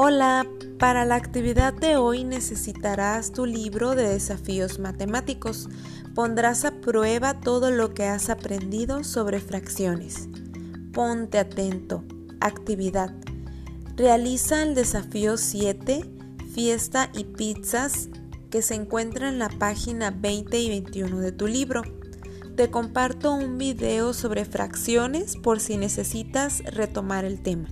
Hola, para la actividad de hoy necesitarás tu libro de desafíos matemáticos. Pondrás a prueba todo lo que has aprendido sobre fracciones. Ponte atento. Actividad. Realiza el desafío 7, fiesta y pizzas, que se encuentra en la página 20 y 21 de tu libro. Te comparto un video sobre fracciones por si necesitas retomar el tema.